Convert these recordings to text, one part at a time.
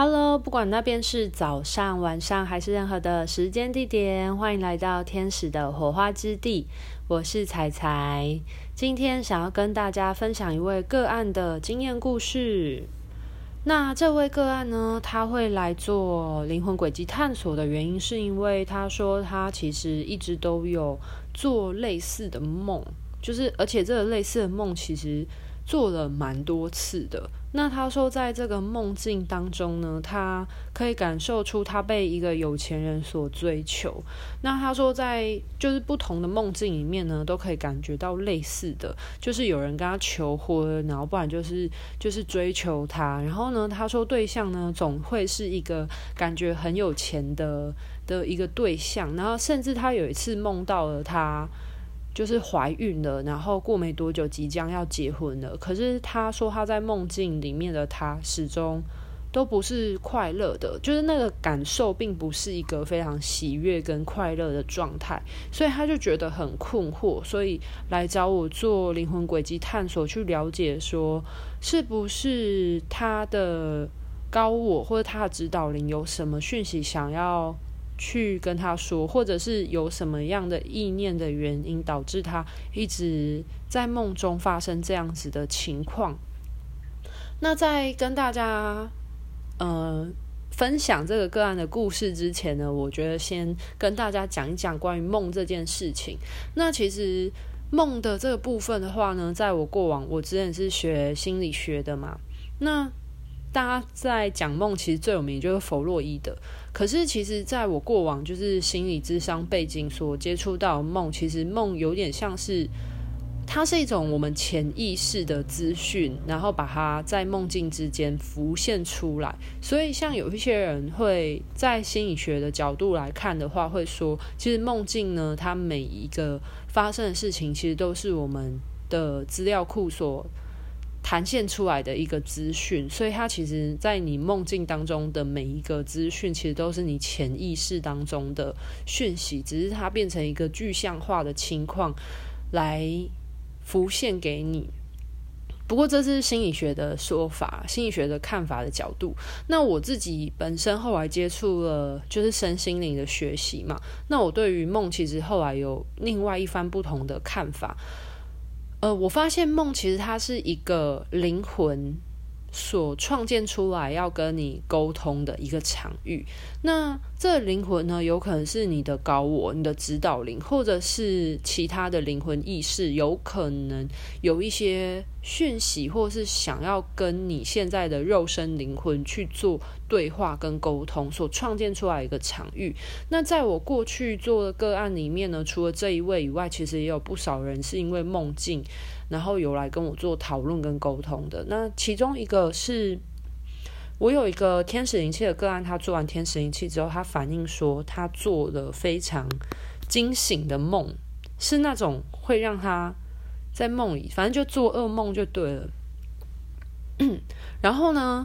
Hello，不管那边是早上、晚上还是任何的时间地点，欢迎来到天使的火花之地。我是彩彩，今天想要跟大家分享一位个案的经验故事。那这位个案呢，他会来做灵魂轨迹探索的原因，是因为他说他其实一直都有做类似的梦，就是而且这个类似的梦其实。做了蛮多次的。那他说，在这个梦境当中呢，他可以感受出他被一个有钱人所追求。那他说，在就是不同的梦境里面呢，都可以感觉到类似的，就是有人跟他求婚，然后不然就是就是追求他。然后呢，他说对象呢，总会是一个感觉很有钱的的一个对象。然后甚至他有一次梦到了他。就是怀孕了，然后过没多久即将要结婚了。可是他说他在梦境里面的他始终都不是快乐的，就是那个感受并不是一个非常喜悦跟快乐的状态，所以他就觉得很困惑，所以来找我做灵魂轨迹探索，去了解说是不是他的高我或者他的指导灵有什么讯息想要。去跟他说，或者是有什么样的意念的原因导致他一直在梦中发生这样子的情况。那在跟大家呃分享这个个案的故事之前呢，我觉得先跟大家讲一讲关于梦这件事情。那其实梦的这个部分的话呢，在我过往我之前是学心理学的嘛，那。大家在讲梦，其实最有名就是弗洛伊德。可是，其实在我过往就是心理智商背景所接触到梦，其实梦有点像是，它是一种我们潜意识的资讯，然后把它在梦境之间浮现出来。所以，像有一些人会在心理学的角度来看的话，会说，其实梦境呢，它每一个发生的事情，其实都是我们的资料库所。弹现出来的一个资讯，所以它其实，在你梦境当中的每一个资讯，其实都是你潜意识当中的讯息，只是它变成一个具象化的情况来浮现给你。不过，这是心理学的说法，心理学的看法的角度。那我自己本身后来接触了，就是身心灵的学习嘛。那我对于梦，其实后来有另外一番不同的看法。呃，我发现梦其实它是一个灵魂所创建出来要跟你沟通的一个场域。那这灵魂呢，有可能是你的高我、你的指导灵，或者是其他的灵魂意识，有可能有一些讯息，或是想要跟你现在的肉身灵魂去做对话跟沟通，所创建出来一个场域。那在我过去做的个案里面呢，除了这一位以外，其实也有不少人是因为梦境，然后有来跟我做讨论跟沟通的。那其中一个是。我有一个天使灵气的个案，他做完天使灵气之后，他反映说他做了非常惊醒的梦，是那种会让他在梦里，反正就做噩梦就对了。然后呢，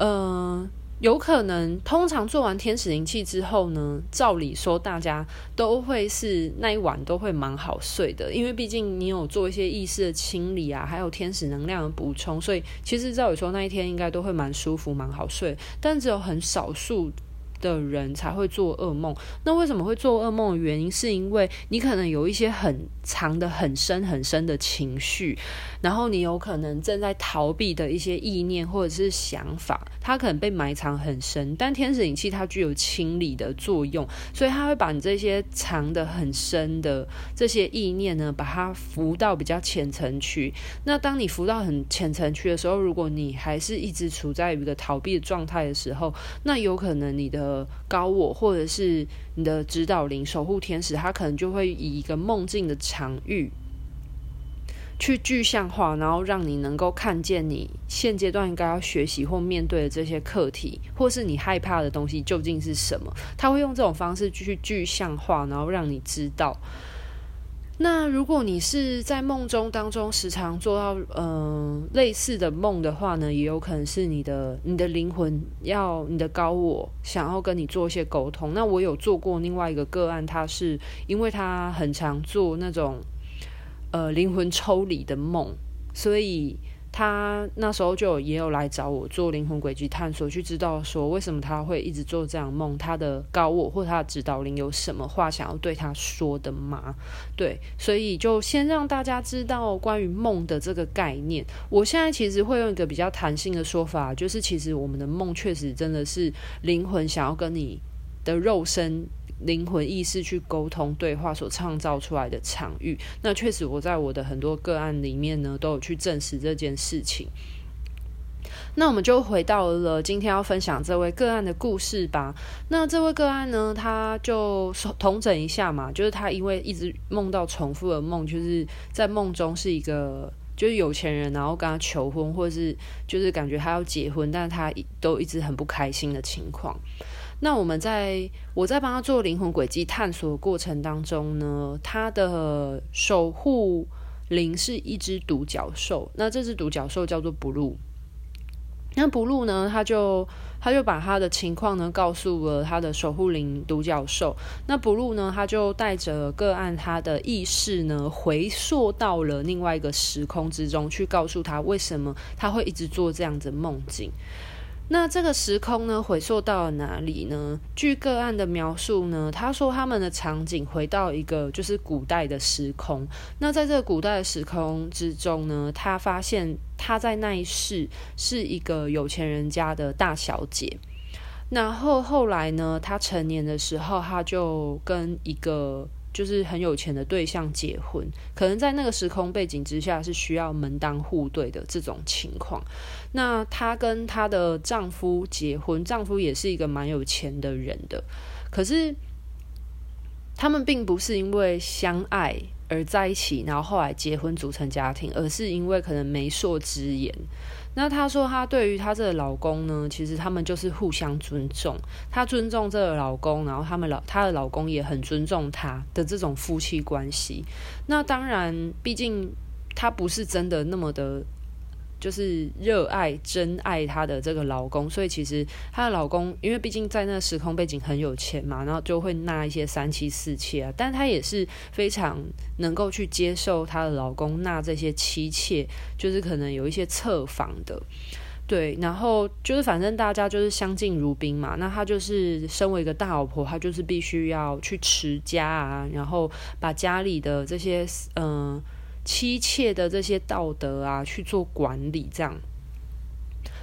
嗯、有可能，通常做完天使灵气之后呢，照理说大家都会是那一晚都会蛮好睡的，因为毕竟你有做一些意识的清理啊，还有天使能量的补充，所以其实照理说那一天应该都会蛮舒服、蛮好睡。但只有很少数的人才会做噩梦。那为什么会做噩梦的原因，是因为你可能有一些很藏的很深很深的情绪，然后你有可能正在逃避的一些意念或者是想法，它可能被埋藏很深。但天使灵气它具有清理的作用，所以它会把你这些藏的很深的这些意念呢，把它浮到比较浅层区。那当你浮到很浅层区的时候，如果你还是一直处在一个逃避的状态的时候，那有可能你的高我或者是你的指导灵、守护天使，他可能就会以一个梦境的场域去具象化，然后让你能够看见你现阶段应该要学习或面对的这些课题，或是你害怕的东西究竟是什么。他会用这种方式去具象化，然后让你知道。那如果你是在梦中当中时常做到嗯、呃、类似的梦的话呢，也有可能是你的你的灵魂要你的高我想要跟你做一些沟通。那我有做过另外一个个案，他是因为他很常做那种呃灵魂抽离的梦，所以他那时候就也有来找我做灵魂轨迹探索，去知道说为什么他会一直做这样梦，他的高我或他的指导灵有什么话想要对他说的吗？对，所以就先让大家知道关于梦的这个概念。我现在其实会用一个比较弹性的说法，就是其实我们的梦确实真的是灵魂想要跟你的肉身。灵魂意识去沟通对话所创造出来的场域，那确实我在我的很多个案里面呢，都有去证实这件事情。那我们就回到了今天要分享这位个案的故事吧。那这位个案呢，他就同整一下嘛，就是他因为一直梦到重复的梦，就是在梦中是一个就是有钱人，然后跟他求婚，或是就是感觉他要结婚，但是他都一直很不开心的情况。那我们在我在帮他做灵魂轨迹探索的过程当中呢，他的守护灵是一只独角兽。那这只独角兽叫做 Blue。那 Blue 呢，他就他就把他的情况呢告诉了他的守护灵独角兽。那 Blue 呢，他就带着个案他的意识呢回溯到了另外一个时空之中，去告诉他为什么他会一直做这样子梦境。那这个时空呢，回溯到了哪里呢？据个案的描述呢，他说他们的场景回到一个就是古代的时空。那在这个古代的时空之中呢，他发现他在那一世是一个有钱人家的大小姐。然后后来呢，他成年的时候，他就跟一个。就是很有钱的对象结婚，可能在那个时空背景之下是需要门当户对的这种情况。那她跟她的丈夫结婚，丈夫也是一个蛮有钱的人的，可是他们并不是因为相爱而在一起，然后后来结婚组成家庭，而是因为可能媒妁之言。那她说，她对于她这个老公呢，其实他们就是互相尊重，她尊重这个老公，然后他们老她的老公也很尊重她的这种夫妻关系。那当然，毕竟她不是真的那么的。就是热爱、真爱她的这个老公，所以其实她的老公，因为毕竟在那时空背景很有钱嘛，然后就会纳一些三妻四妾啊。但她也是非常能够去接受她的老公纳这些妻妾，就是可能有一些侧房的，对。然后就是反正大家就是相敬如宾嘛。那她就是身为一个大老婆，她就是必须要去持家啊，然后把家里的这些嗯。妻妾的这些道德啊，去做管理这样。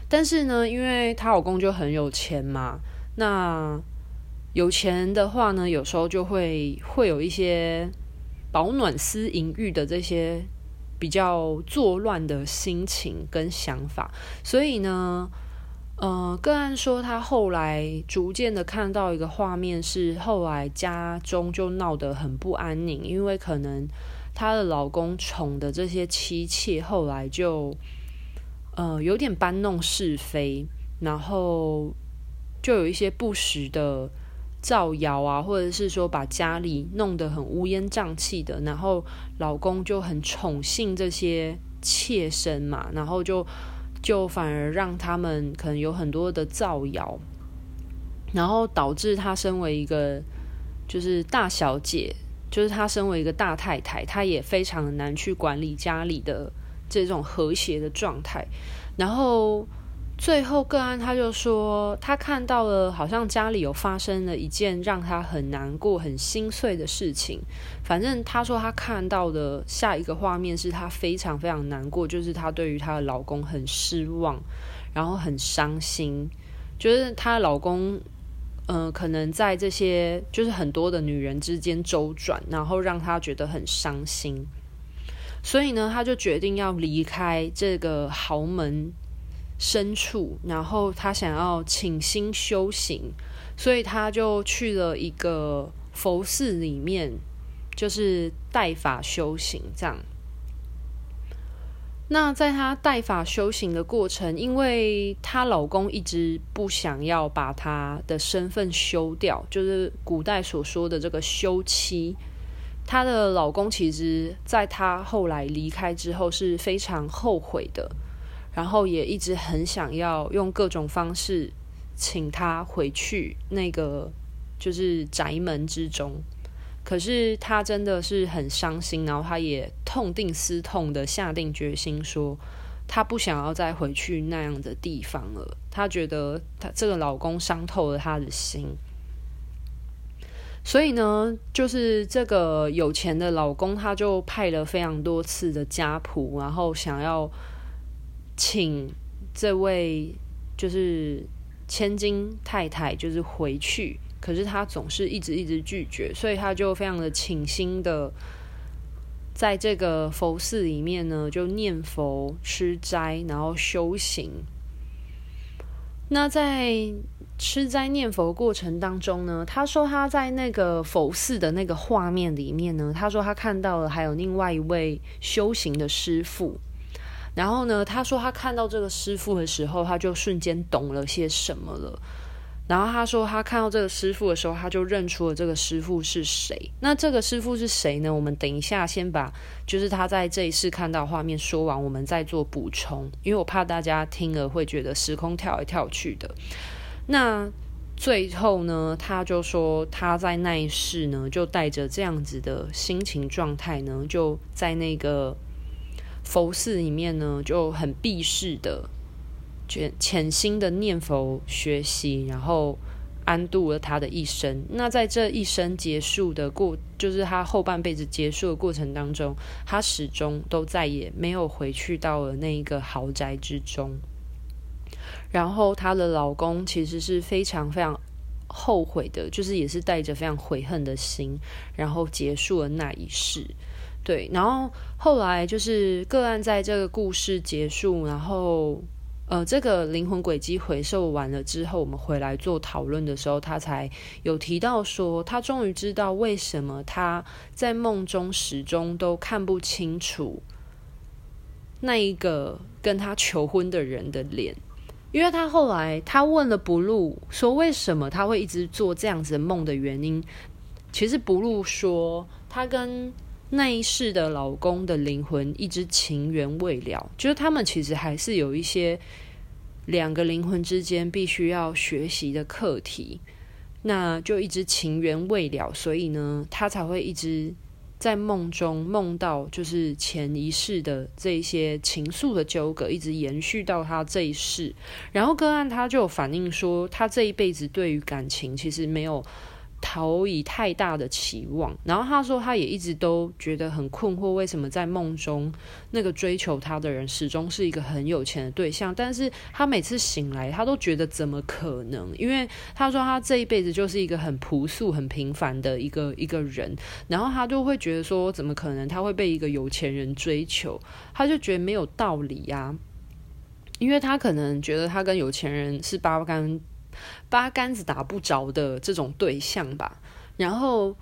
但是呢，因为她老公就很有钱嘛，那有钱的话呢，有时候就会会有一些饱暖思淫欲的这些比较作乱的心情跟想法。所以呢，呃，个案说她后来逐渐的看到一个画面，是后来家中就闹得很不安宁，因为可能。她的老公宠的这些妻妾，后来就呃有点搬弄是非，然后就有一些不实的造谣啊，或者是说把家里弄得很乌烟瘴气的，然后老公就很宠幸这些妾身嘛，然后就就反而让他们可能有很多的造谣，然后导致她身为一个就是大小姐。就是她身为一个大太太，她也非常的难去管理家里的这种和谐的状态。然后最后个案，她就说，她看到了好像家里有发生了一件让她很难过、很心碎的事情。反正她说她看到的下一个画面是她非常非常难过，就是她对于她的老公很失望，然后很伤心，觉得她老公。嗯、呃，可能在这些就是很多的女人之间周转，然后让她觉得很伤心，所以呢，她就决定要离开这个豪门深处，然后她想要请心修行，所以她就去了一个佛寺里面，就是带法修行这样。那在她带法修行的过程，因为她老公一直不想要把她的身份休掉，就是古代所说的这个休妻。她的老公其实，在她后来离开之后是非常后悔的，然后也一直很想要用各种方式请她回去那个就是宅门之中。可是他真的是很伤心，然后他也痛定思痛的下定决心说，她不想要再回去那样的地方了。她觉得她这个老公伤透了她的心，所以呢，就是这个有钱的老公，他就派了非常多次的家仆，然后想要请这位就是千金太太就是回去，可是他总是一直一直拒绝，所以他就非常的倾心的。在这个佛寺里面呢，就念佛、吃斋，然后修行。那在吃斋念佛过程当中呢，他说他在那个佛寺的那个画面里面呢，他说他看到了还有另外一位修行的师傅。然后呢，他说他看到这个师傅的时候，他就瞬间懂了些什么了。然后他说，他看到这个师傅的时候，他就认出了这个师傅是谁。那这个师傅是谁呢？我们等一下先把就是他在这一世看到画面说完，我们再做补充，因为我怕大家听了会觉得时空跳来跳去的。那最后呢，他就说他在那一世呢，就带着这样子的心情状态呢，就在那个佛寺里面呢，就很避世的。潜心的念佛学习，然后安度了他的一生。那在这一生结束的过，就是他后半辈子结束的过程当中，他始终都再也没有回去到了那一个豪宅之中。然后她的老公其实是非常非常后悔的，就是也是带着非常悔恨的心，然后结束了那一世。对，然后后来就是个案在这个故事结束，然后。呃，这个灵魂轨迹回收完了之后，我们回来做讨论的时候，他才有提到说，他终于知道为什么他在梦中始终都看不清楚那一个跟他求婚的人的脸，因为他后来他问了不露说，为什么他会一直做这样子的梦的原因，其实不露说他跟。那一世的老公的灵魂一直情缘未了，就是他们其实还是有一些两个灵魂之间必须要学习的课题，那就一直情缘未了，所以呢，他才会一直在梦中梦到，就是前一世的这一些情愫的纠葛，一直延续到他这一世。然后个案他就有反映说，他这一辈子对于感情其实没有。投以太大的期望，然后他说他也一直都觉得很困惑，为什么在梦中那个追求他的人始终是一个很有钱的对象，但是他每次醒来，他都觉得怎么可能？因为他说他这一辈子就是一个很朴素、很平凡的一个一个人，然后他就会觉得说，怎么可能他会被一个有钱人追求？他就觉得没有道理呀，因为他可能觉得他跟有钱人是八竿。八竿子打不着的这种对象吧，然后。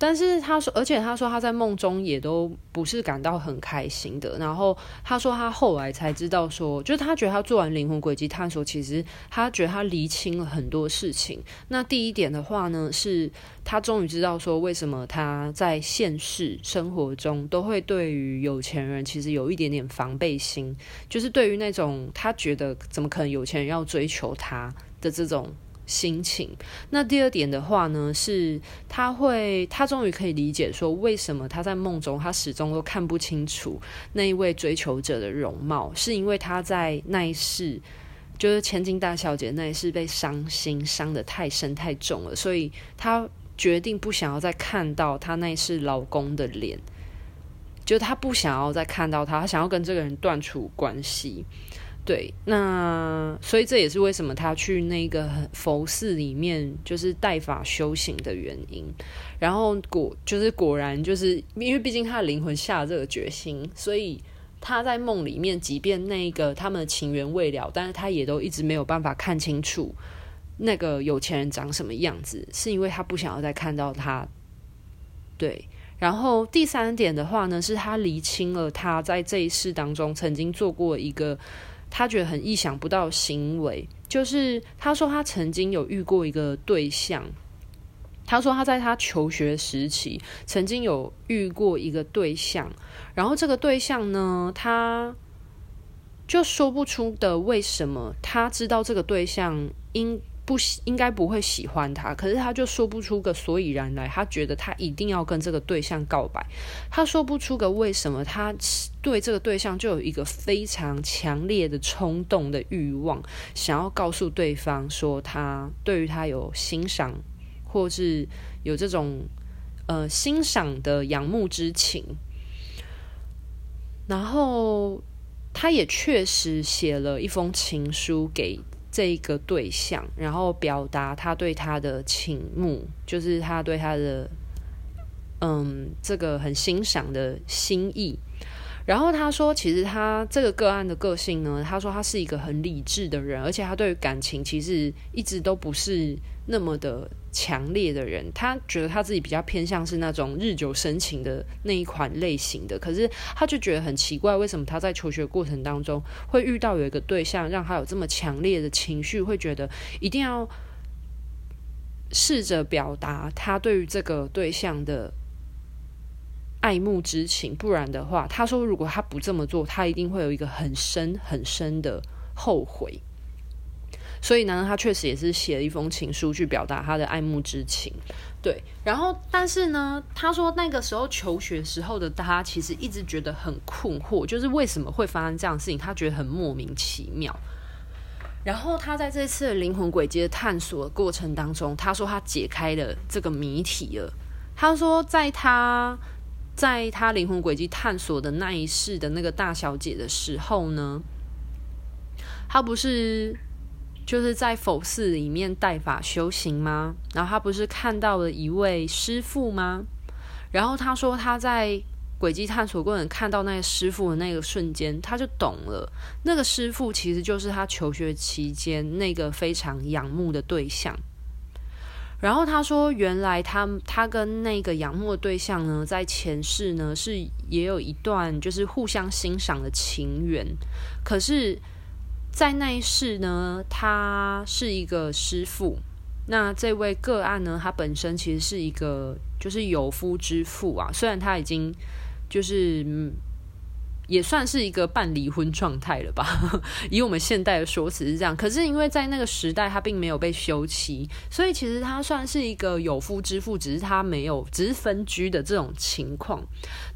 但是他说，而且他说他在梦中也都不是感到很开心的。然后他说他后来才知道说，就是他觉得他做完灵魂轨迹探索，其实他觉得他厘清了很多事情。那第一点的话呢，是他终于知道说，为什么他在现实生活中都会对于有钱人其实有一点点防备心，就是对于那种他觉得怎么可能有钱人要追求他的这种。心情。那第二点的话呢，是他会，他终于可以理解说，为什么他在梦中他始终都看不清楚那一位追求者的容貌，是因为他在那一世，就是千金大小姐那一世被伤心伤得太深太重了，所以他决定不想要再看到他那一世老公的脸，就他不想要再看到他，他想要跟这个人断除关系。对，那所以这也是为什么他去那个佛寺里面就是带法修行的原因。然后果就是果然就是因为毕竟他的灵魂下了这个决心，所以他在梦里面，即便那个他们的情缘未了，但是他也都一直没有办法看清楚那个有钱人长什么样子，是因为他不想要再看到他。对，然后第三点的话呢，是他厘清了他在这一世当中曾经做过一个。他觉得很意想不到行为，就是他说他曾经有遇过一个对象。他说他在他求学时期曾经有遇过一个对象，然后这个对象呢，他就说不出的为什么他知道这个对象应不，应该不会喜欢他，可是他就说不出个所以然来。他觉得他一定要跟这个对象告白，他说不出个为什么。他对这个对象就有一个非常强烈的冲动的欲望，想要告诉对方说他对于他有欣赏，或是有这种呃欣赏的仰慕之情。然后他也确实写了一封情书给。这一个对象，然后表达他对他的倾慕，就是他对他的，嗯，这个很欣赏的心意。然后他说，其实他这个个案的个性呢，他说他是一个很理智的人，而且他对于感情其实一直都不是那么的强烈的人。他觉得他自己比较偏向是那种日久生情的那一款类型的。可是他就觉得很奇怪，为什么他在求学过程当中会遇到有一个对象，让他有这么强烈的情绪，会觉得一定要试着表达他对于这个对象的。爱慕之情，不然的话，他说如果他不这么做，他一定会有一个很深很深的后悔。所以呢，他确实也是写了一封情书去表达他的爱慕之情。对，然后但是呢，他说那个时候求学时候的他，其实一直觉得很困惑，就是为什么会发生这样的事情，他觉得很莫名其妙。然后他在这次灵魂轨迹的探索过程当中，他说他解开了这个谜题了。他说在他。在他灵魂轨迹探索的那一世的那个大小姐的时候呢，他不是就是在佛寺里面带法修行吗？然后他不是看到了一位师傅吗？然后他说他在轨迹探索过程看到那个师傅的那个瞬间，他就懂了，那个师傅其实就是他求学期间那个非常仰慕的对象。然后他说，原来他他跟那个仰慕的对象呢，在前世呢是也有一段就是互相欣赏的情缘，可是，在那一世呢，他是一个师父，那这位个案呢，他本身其实是一个就是有夫之妇啊，虽然他已经就是。也算是一个半离婚状态了吧，以我们现代的说辞是这样。可是因为在那个时代，他并没有被休妻，所以其实他算是一个有夫之妇，只是他没有，只是分居的这种情况。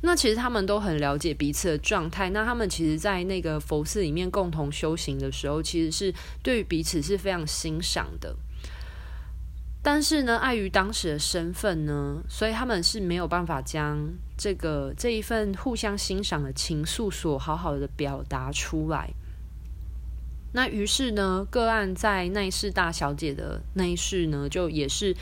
那其实他们都很了解彼此的状态。那他们其实，在那个佛寺里面共同修行的时候，其实是对于彼此是非常欣赏的。但是呢，碍于当时的身份呢，所以他们是没有办法将这个这一份互相欣赏的情愫所好好的表达出来。那于是呢，个案在那一世大小姐的那一世呢，就也是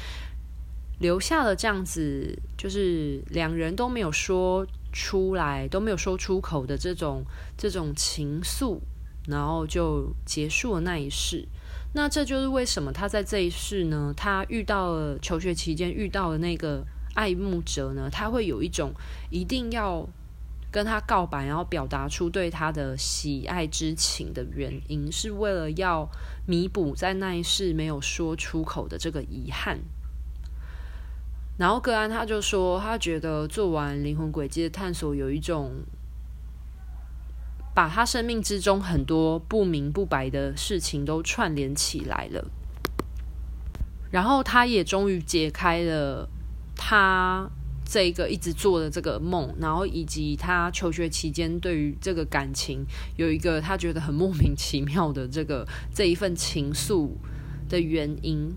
留下了这样子，就是两人都没有说出来，都没有说出口的这种这种情愫，然后就结束了那一世。那这就是为什么他在这一世呢，他遇到了求学期间遇到的那个爱慕者呢，他会有一种一定要跟他告白，然后表达出对他的喜爱之情的原因，是为了要弥补在那一世没有说出口的这个遗憾。然后格安他就说，他觉得做完灵魂轨迹的探索，有一种。把他生命之中很多不明不白的事情都串联起来了，然后他也终于解开了他这个一直做的这个梦，然后以及他求学期间对于这个感情有一个他觉得很莫名其妙的这个这一份情愫的原因。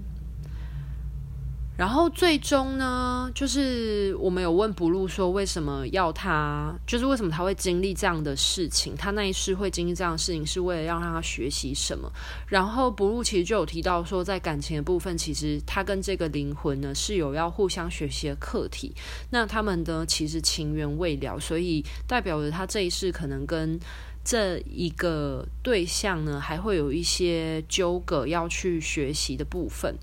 然后最终呢，就是我们有问不露说，为什么要他，就是为什么他会经历这样的事情？他那一世会经历这样的事情，是为了要让他学习什么？然后不露其实就有提到说，在感情的部分，其实他跟这个灵魂呢是有要互相学习的课题。那他们的其实情缘未了，所以代表着他这一世可能跟这一个对象呢还会有一些纠葛要去学习的部分。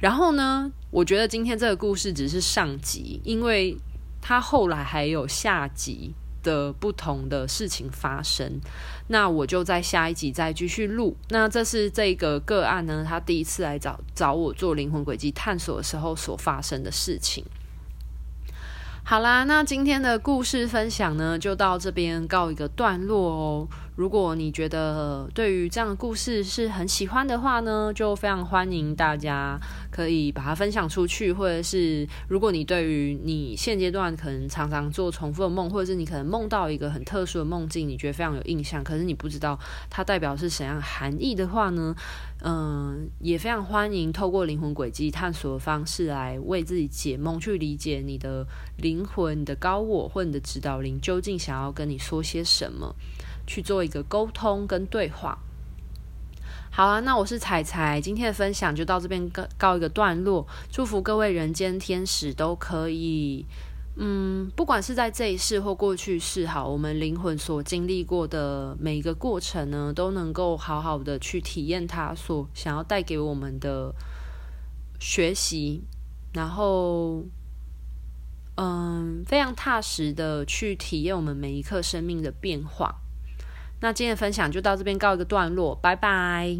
然后呢，我觉得今天这个故事只是上集，因为他后来还有下集的不同的事情发生。那我就在下一集再继续录。那这是这个个案呢，他第一次来找找我做灵魂轨迹探索的时候所发生的事情。好啦，那今天的故事分享呢，就到这边告一个段落哦。如果你觉得对于这样的故事是很喜欢的话呢，就非常欢迎大家可以把它分享出去，或者是如果你对于你现阶段可能常常做重复的梦，或者是你可能梦到一个很特殊的梦境，你觉得非常有印象，可是你不知道它代表是怎样含义的话呢，嗯，也非常欢迎透过灵魂轨迹探索的方式来为自己解梦，去理解你的灵魂、你的高我或你的指导灵究竟想要跟你说些什么，去做一个沟通跟对话。好啊，那我是彩彩，今天的分享就到这边告告一个段落。祝福各位人间天使都可以，嗯，不管是在这一世或过去世，好，我们灵魂所经历过的每一个过程呢，都能够好好的去体验它所想要带给我们的学习，然后，嗯，非常踏实的去体验我们每一刻生命的变化。那今天的分享就到这边告一个段落，拜拜。